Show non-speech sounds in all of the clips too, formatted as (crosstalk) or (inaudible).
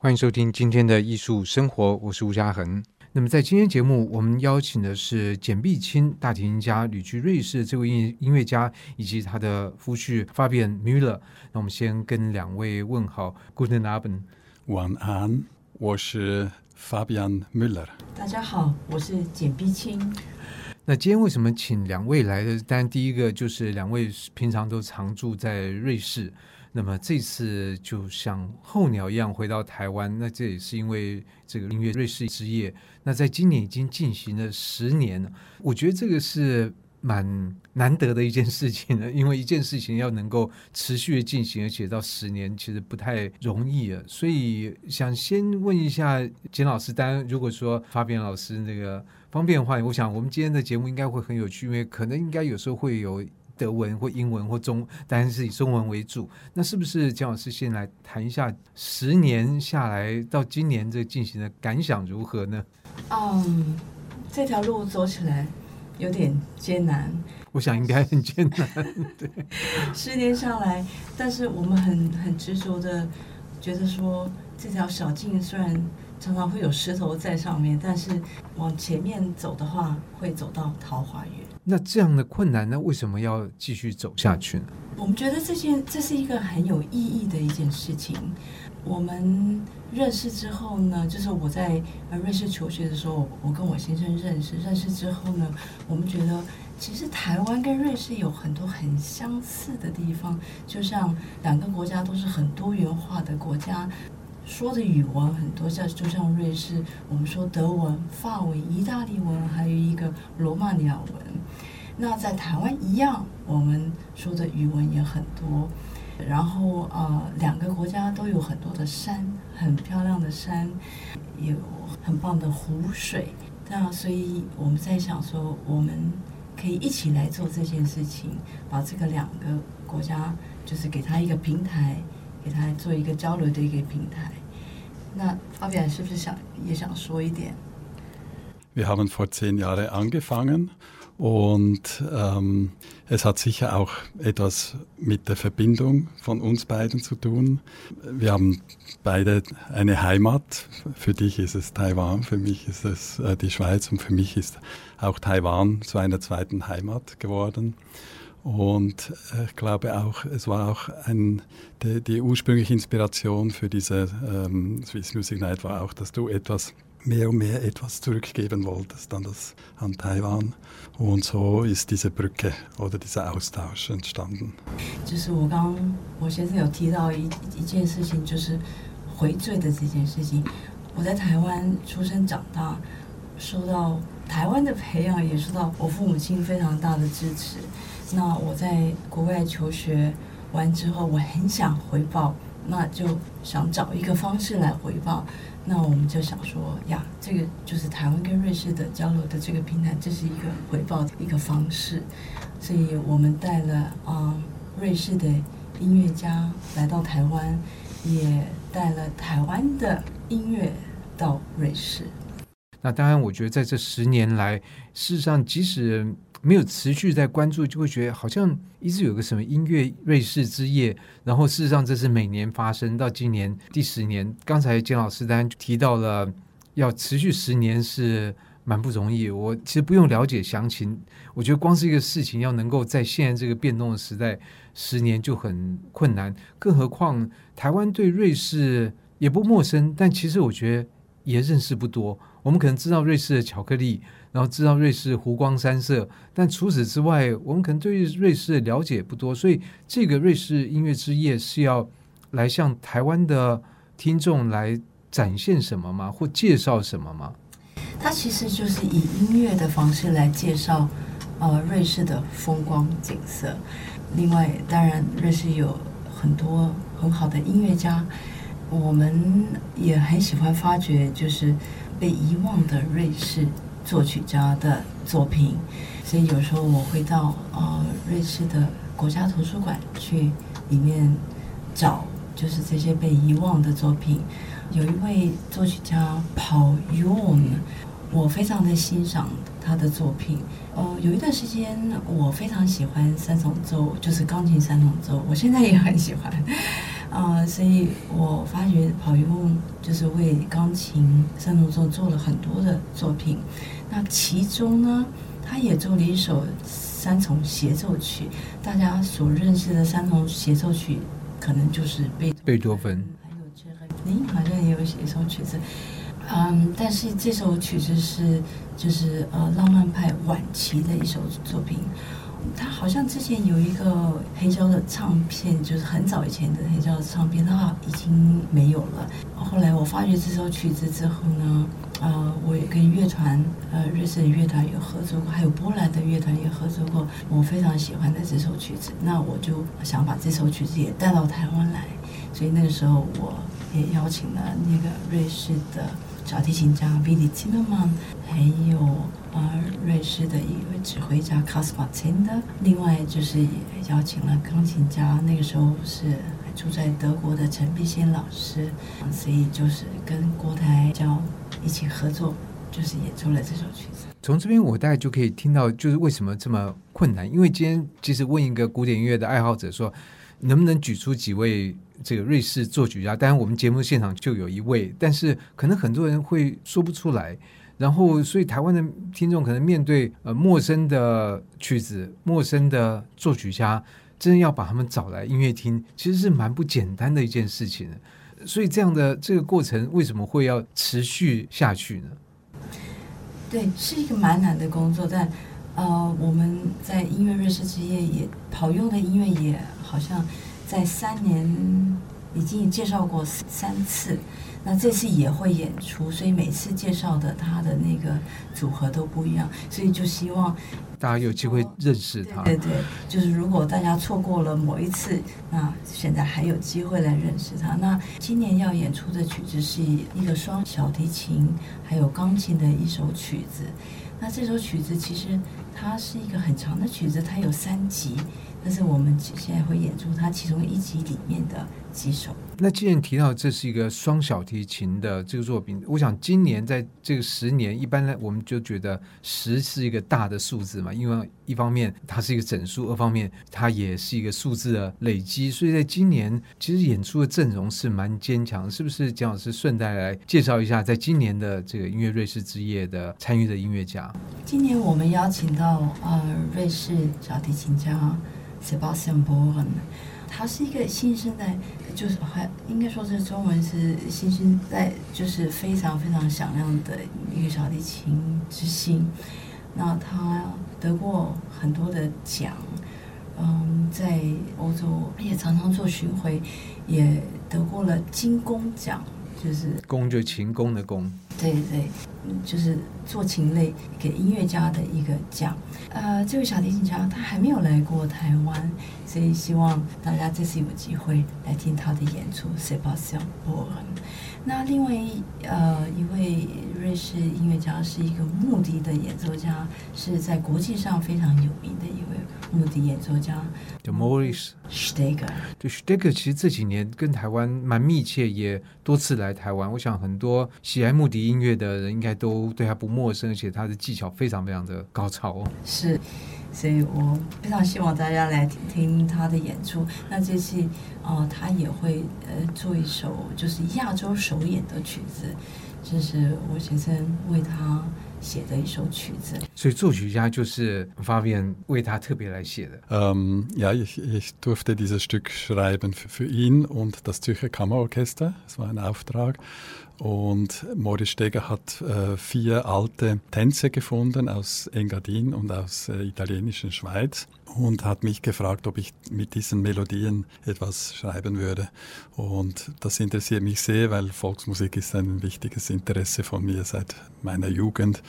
欢迎收听今天的艺术生活，我是吴嘉恒。那么在今天节目，我们邀请的是简碧清大提琴家，旅居瑞士这位音音乐家，以及他的夫婿 Fabian Müller。那我们先跟两位问好，Guten Abend，晚安，我是 Fabian Müller。大家好，我是简碧清。那今天为什么请两位来的？当然，第一个就是两位平常都常住在瑞士。那么这次就像候鸟一样回到台湾，那这也是因为这个音乐瑞士之夜。那在今年已经进行了十年了，我觉得这个是蛮难得的一件事情了，因为一件事情要能够持续的进行，而且到十年其实不太容易啊。所以想先问一下简老师，当然如果说发边老师那个方便的话，我想我们今天的节目应该会很有趣，因为可能应该有时候会有。德文或英文或中，当然是以中文为主。那是不是姜老师先来谈一下十年下来到今年这进行的感想如何呢？嗯，这条路走起来有点艰难。我想应该很艰难。对，(laughs) 十年下来，但是我们很很执着的觉得说，这条小径虽然常常会有石头在上面，但是往前面走的话，会走到桃花源。那这样的困难呢？为什么要继续走下去呢？我们觉得这件这是一个很有意义的一件事情。我们认识之后呢，就是我在瑞士求学的时候，我跟我先生认识。认识之后呢，我们觉得其实台湾跟瑞士有很多很相似的地方，就像两个国家都是很多元化的国家。说的语文很多，像就像瑞士，我们说德文、法文、意大利文，还有一个罗马尼亚文。那在台湾一样，我们说的语文也很多。然后呃，两个国家都有很多的山，很漂亮的山，有很棒的湖水。那所以我们在想说，我们可以一起来做这件事情，把这个两个国家，就是给他一个平台。给他做一个交流的一个平台。那发表是不是想也想说一点？Wir haben vor zehn Jahren angefangen und ähm, es hat sicher auch etwas mit der Verbindung von uns beiden zu tun. Wir haben beide eine Heimat. Für dich ist es Taiwan, für mich ist es äh, die Schweiz und für mich ist auch Taiwan zu einer zweiten Heimat geworden. Und äh, ich glaube auch, es war auch ein, die, die ursprüngliche Inspiration für diese ähm, Swiss Music Night war auch, dass du etwas mehr und mehr etwas zurückgeben wolltest an, das, an Taiwan. Und so ist diese Brücke oder dieser Austausch entstanden. 就是我刚我先生有提到一一件事情，就是回坠的这件事情。我在台湾出生长大，受到台湾的培养，也受到我父母亲非常大的支持。 那我在国外求学完之后，我很想回报，那就想找一个方式来回报。那我们就想说呀，这个就是台湾跟瑞士的交流的这个平台，这是一个回报的一个方式。所以我们带了啊、嗯、瑞士的音乐家来到台湾，也带了台湾的音乐到瑞士。那当然，我觉得在这十年来，事实上即使没有持续在关注，就会觉得好像一直有个什么音乐瑞士之夜，然后事实上这是每年发生，到今年第十年。刚才简老师当然提到了，要持续十年是蛮不容易。我其实不用了解详情，我觉得光是一个事情要能够在现在这个变动的时代，十年就很困难，更何况台湾对瑞士也不陌生，但其实我觉得也认识不多。我们可能知道瑞士的巧克力。然后知道瑞士湖光山色，但除此之外，我们可能对瑞士了解不多。所以，这个瑞士音乐之夜是要来向台湾的听众来展现什么吗？或介绍什么吗？它其实就是以音乐的方式来介绍呃瑞士的风光景色。另外，当然瑞士有很多很好的音乐家，我们也很喜欢发掘就是被遗忘的瑞士。作曲家的作品，所以有时候我会到呃瑞士的国家图书馆去里面找，就是这些被遗忘的作品。有一位作曲家 Paul Yoon，我非常的欣赏他的作品。呃，有一段时间我非常喜欢三重奏，就是钢琴三重奏，我现在也很喜欢。啊、呃，所以我发觉跑用就是为钢琴三重奏做了很多的作品。那其中呢，他也做了一首三重协奏曲。大家所认识的三重协奏曲，可能就是贝贝多芬，还有这个，您好像也有写一首曲子。嗯，但是这首曲子是就是呃浪漫派晚期的一首作品。他好像之前有一个黑胶的唱片，就是很早以前的黑胶的唱片，他已经没有了。后来我发觉这首曲子之后呢，呃，我也跟乐团，呃，瑞士的乐团有合作过，还有波兰的乐团也合作过。我非常喜欢的这首曲子，那我就想把这首曲子也带到台湾来。所以那个时候我也邀请了那个瑞士的小提琴家 Willy Zimmermann，还有。啊，瑞士的一位指挥家 c a s p a r i n d e r 另外就是也邀请了钢琴家，那个时候是住在德国的陈碧仙老师，所以就是跟国台交一起合作，就是演出了这首曲子。从这边我大概就可以听到，就是为什么这么困难，因为今天其实问一个古典音乐的爱好者说，能不能举出几位这个瑞士作曲家？当然我们节目现场就有一位，但是可能很多人会说不出来。然后，所以台湾的听众可能面对呃陌生的曲子、陌生的作曲家，真的要把他们找来音乐厅，其实是蛮不简单的一件事情。所以这样的这个过程为什么会要持续下去呢？对，是一个蛮难的工作，但呃，我们在音乐瑞士之夜也跑用的音乐也好像在三年已经介绍过三次。那这次也会演出，所以每次介绍的他的那个组合都不一样，所以就希望大家有机会认识他。对，对对，就是如果大家错过了某一次，那现在还有机会来认识他。那今年要演出的曲子是一个双小提琴还有钢琴的一首曲子。那这首曲子其实它是一个很长的曲子，它有三集。但是我们现在会演出它其中一集里面的几首。那既然提到这是一个双小提琴的这个作品，我想今年在这个十年，一般呢我们就觉得十是一个大的数字嘛，因为一方面它是一个整数，二方面它也是一个数字的累积，所以在今年其实演出的阵容是蛮坚强，是不是？蒋老师顺带来介绍一下，在今年的这个音乐瑞士之夜的参与的音乐家。今年我们邀请到呃瑞士小提琴家。Sebastian Bohren，他是一个新生代，就是还应该说是中文是新生代，就是非常非常响亮的一个小提琴之星。那他得过很多的奖，嗯，在欧洲也常常做巡回，也得过了金弓奖，就是弓就琴弓的弓。对对，就是做琴类给音乐家的一个奖。呃，这位小提琴家他还没有来过台湾，所以希望大家这次有机会来听他的演出。Sebastian Bon。那另外一呃一位瑞士音乐家是一个木笛的演奏家，是在国际上非常有名的一位木笛演奏家，叫 Maurice Steger。对，Steger 其实这几年跟台湾蛮密切，也多次来台湾。我想很多喜爱木笛音乐的人应该都对他不陌生，而且他的技巧非常非常的高超哦。是。所以我非常希望大家来听听他的演出。那这次，呃，他也会呃做一首就是亚洲首演的曲子，这是我先生为他写的一首曲子。所以作曲家就是 Fabian 为他特别来写的。嗯，ja, ich ich durfte dieses Stück schreiben für ihn und das Zürcher Kammerorchester. Es war ein Auftrag. Und Maurice Steger hat äh, vier alte Tänze gefunden aus Engadin und aus äh, italienischen Schweiz und hat mich gefragt, ob ich mit diesen Melodien etwas schreiben würde. Und das interessiert mich sehr, weil Volksmusik ist ein wichtiges Interesse von mir seit meiner Jugend.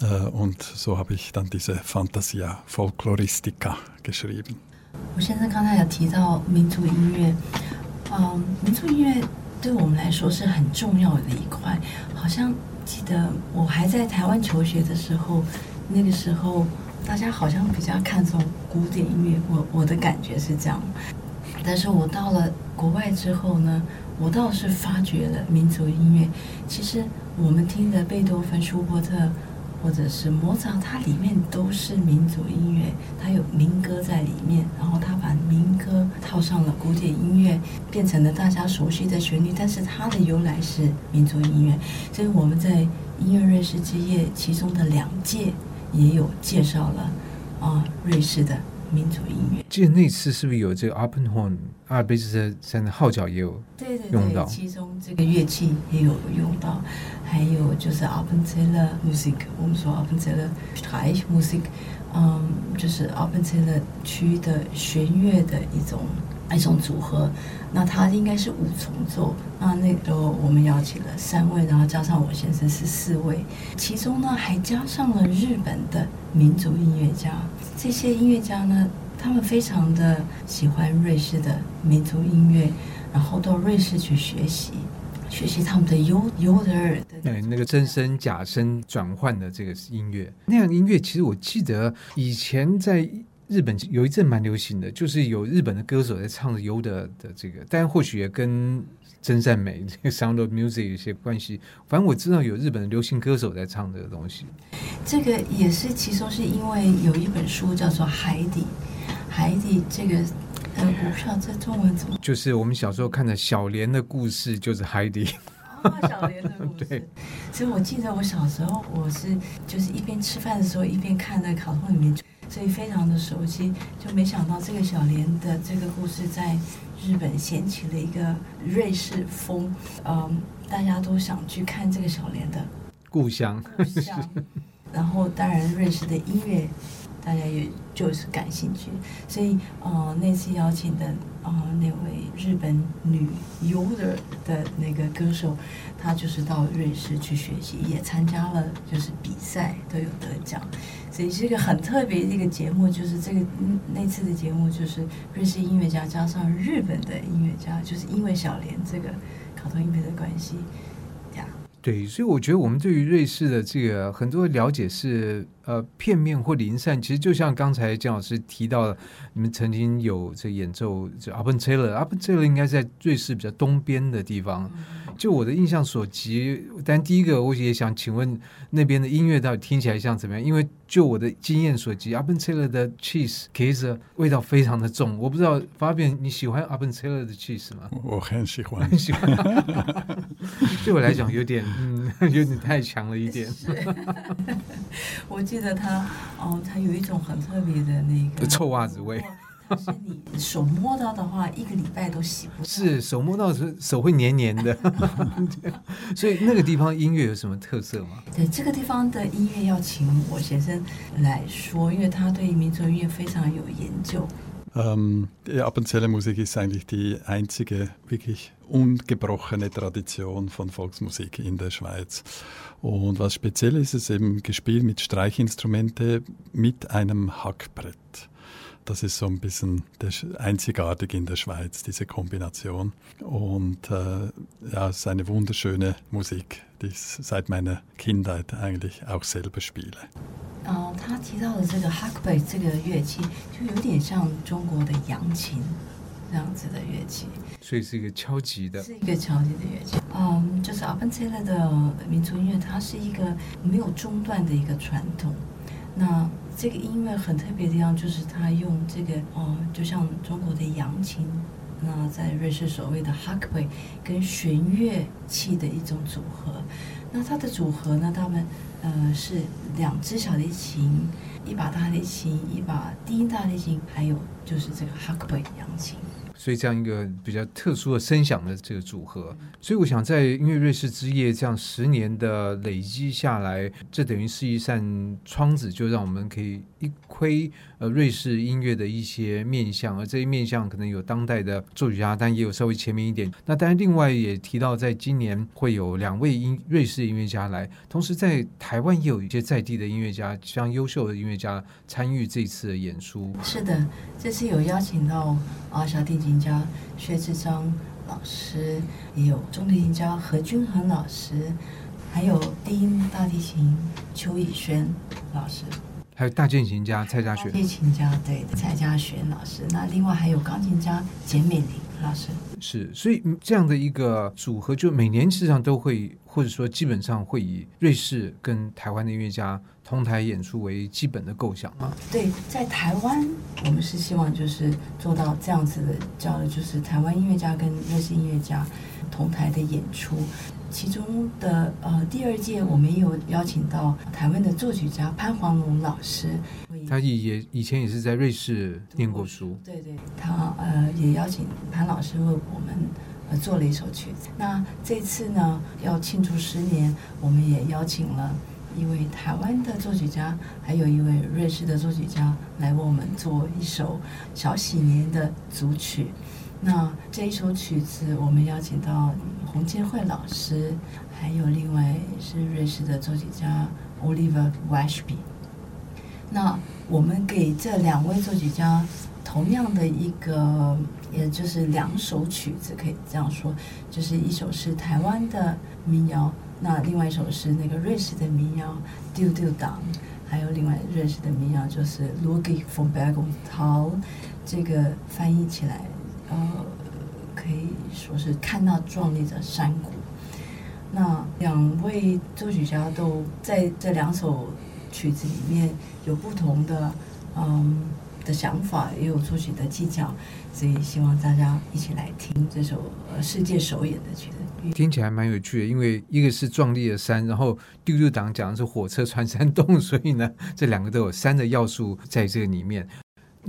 Äh, und so habe ich dann diese Fantasia Folkloristica geschrieben. 我先生刚才有提到民族音乐，嗯，民族音乐。 对我们来说是很重要的一块。好像记得我还在台湾求学的时候，那个时候大家好像比较看重古典音乐，我我的感觉是这样。但是我到了国外之后呢，我倒是发觉了民族音乐。其实我们听的贝多芬、舒伯特，或者是莫扎特，它里面都是民族音乐，它有民歌在里面，然后它把民歌套上了古典音乐，变成了大家熟悉的旋律，但是它的由来是民族音乐。所以我们在音乐瑞士之夜其中的两届也有介绍了啊，瑞士的。民族音乐，记得那次是不是有这个 Alpenhorn 阿尔卑斯山的号角也有用到？对对对，其中这个乐器也有用到，还有就是 Appenzeller Musik，我们说 Appenzeller Streichmusik，嗯，就是 Appenzeller 区的弦乐的一种一种组合。那它应该是五重奏，那那个我们邀请了三位，然后加上我先生是四位，其中呢还加上了日本的民族音乐家。这些音乐家呢，他们非常的喜欢瑞士的民族音乐，然后到瑞士去学习，学习他们的优优的耳的。对，那个真声假声转换的这个音乐，那样音乐其实我记得以前在日本有一阵蛮流行的，就是有日本的歌手在唱优的的这个，但或许也跟。真善美 (laughs) 这个 Sound of Music 有些关系，反正我知道有日本的流行歌手在唱这个东西。这个也是其中是因为有一本书叫做《海底》，海底这个呃，我不知道这中文怎么。就是我们小时候看的小莲的故事，就是海底。哦，小莲的故事。(laughs) 对。所以我记得我小时候，我是就是一边吃饭的时候一边看那个卡通里面，所以非常的熟悉。就没想到这个小莲的这个故事在。日本掀起了一个瑞士风，嗯，大家都想去看这个小莲的故乡。故乡。然后，当然，瑞士的音乐，大家也就是感兴趣。所以，呃，那次邀请的，然后，那位日本女优的的那个歌手，她就是到瑞士去学习，也参加了就是比赛，都有得奖。所以是一个很特别的一个节目，就是这个那次的节目就是瑞士音乐家加上日本的音乐家，就是因为小莲这个卡通音乐的关系，对，所以我觉得我们对于瑞士的这个很多了解是呃片面或零散。其实就像刚才姜老师提到的，你们曾经有这演奏这 Appenzeller，Appenzeller 应该在瑞士比较东边的地方。就我的印象所及，但第一个我也想请问那边的音乐到底听起来像怎么样？因为就我的经验所及，Appenzeller 的 cheese Käse 味道非常的重。我不知道 Fabian 你喜欢 Appenzeller 的 cheese 吗？我很喜欢，很喜欢。(laughs) 对我来讲有点嗯，有点太强了一点。(laughs) 我记得它哦，它有一种很特别的那个臭袜子味。是你手摸到的话，一个礼拜都洗不。是手摸到是手会黏黏的，所以那个地方音乐有什么特色吗？对，这个地方的音乐要请我先生来说，因为他对民族音乐非常有研究。嗯，(laughs) Appenzeller Musik ist eigentlich die einzige wirklich ungebrochene Tradition von Volksmusik in der Schweiz. Und was speziell ist, ist eben gespielt mit Streichinstrumente mit einem Hackbrett. Das ist so ein bisschen einzigartig in der Schweiz, diese Kombination. Und äh, ja, es ist eine wunderschöne Musik, die ich seit meiner Kindheit eigentlich auch selber spiele. 哦，他提到的这个 Hackbrett 这个乐器，就有点像中国的扬琴这样子的乐器，所以是一个敲击的，是一个敲击的乐器。嗯，就是 Appenzeller 的民族音乐，它是一个没有中断的一个传统。那 这个音乐很特别的地方，就是他用这个哦，就像中国的扬琴，那在瑞士所谓的 h a k p e 跟弦乐器的一种组合。那它的组合呢，他们呃是两只小提琴，一把大提琴，一把低音大提琴，还有就是这个 Hackbrett 扬琴。所以这样一个比较特殊的声响的这个组合，所以我想在音乐瑞士之夜这样十年的累积下来，这等于是一扇窗子，就让我们可以一窥呃瑞士音乐的一些面相，而这些面相可能有当代的作曲家，但也有稍微前面一点。那当然，另外也提到，在今年会有两位音瑞士音乐家来，同时在台湾也有一些在地的音乐家，像优秀的音乐家参与这次的演出。是的，这次有邀请到啊小提琴。家薛志章老师，也有中提琴家何君衡老师，还有低音大提琴邱以轩老师，还有大键琴家蔡家璇。大键琴家对蔡家璇老师，那另外还有钢琴家简美玲老师。是，所以这样的一个组合，就每年实际上都会。或者说基本上会以瑞士跟台湾的音乐家同台演出为基本的构想吗？对，在台湾我们是希望就是做到这样子的交流，就是台湾音乐家跟瑞士音乐家同台的演出。其中的呃第二届我们也有邀请到台湾的作曲家潘黄龙老师，他也以前也是在瑞士念过书，对对，他呃也邀请潘老师为我们呃做了一首曲子。那这次呢要庆祝十年，我们也邀请了一位台湾的作曲家，还有一位瑞士的作曲家来为我们做一首小喜年的组曲。那这一首曲子，我们邀请到洪建慧老师，还有另外是瑞士的作曲家 Oliver Washby。那我们给这两位作曲家同样的一个，也就是两首曲子，可以这样说，就是一首是台湾的民谣，那另外一首是那个瑞士的民谣 Du Du Dang，还有另外瑞士的民谣就是 Logik vom Berg und Tal，这个翻译起来。呃，可以说是看到壮丽的山谷。那两位作曲家都在这两首曲子里面有不同的嗯的想法，也有作曲的技巧，所以希望大家一起来听这首世界首演的曲子。听起来蛮有趣的，因为一个是壮丽的山，然后丢丢党讲的是火车穿山洞，(laughs) 所以呢，这两个都有山的要素在这个里面。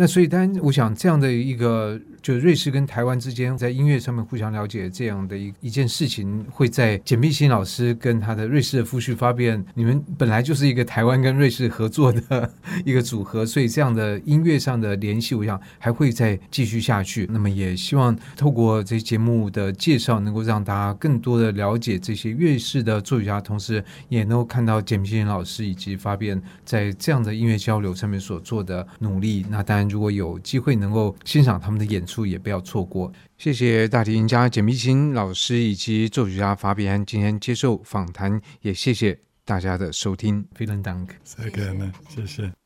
那所以，当然，我想这样的一个。就瑞士跟台湾之间在音乐上面互相了解这样的一一件事情，会在简必新老师跟他的瑞士的夫婿发变，你们本来就是一个台湾跟瑞士合作的一个组合，所以这样的音乐上的联系，我想还会再继续下去。那么也希望透过这节目的介绍，能够让大家更多的了解这些瑞士的作曲家，同时也能够看到简必新老师以及发变在这样的音乐交流上面所做的努力。那当然，如果有机会能够欣赏他们的演出，也不要错过。谢谢大提琴家简碧琴老师以及作曲家法比安今天接受访谈，也谢谢大家的收听。Feeling Dank，谢谢，谢谢。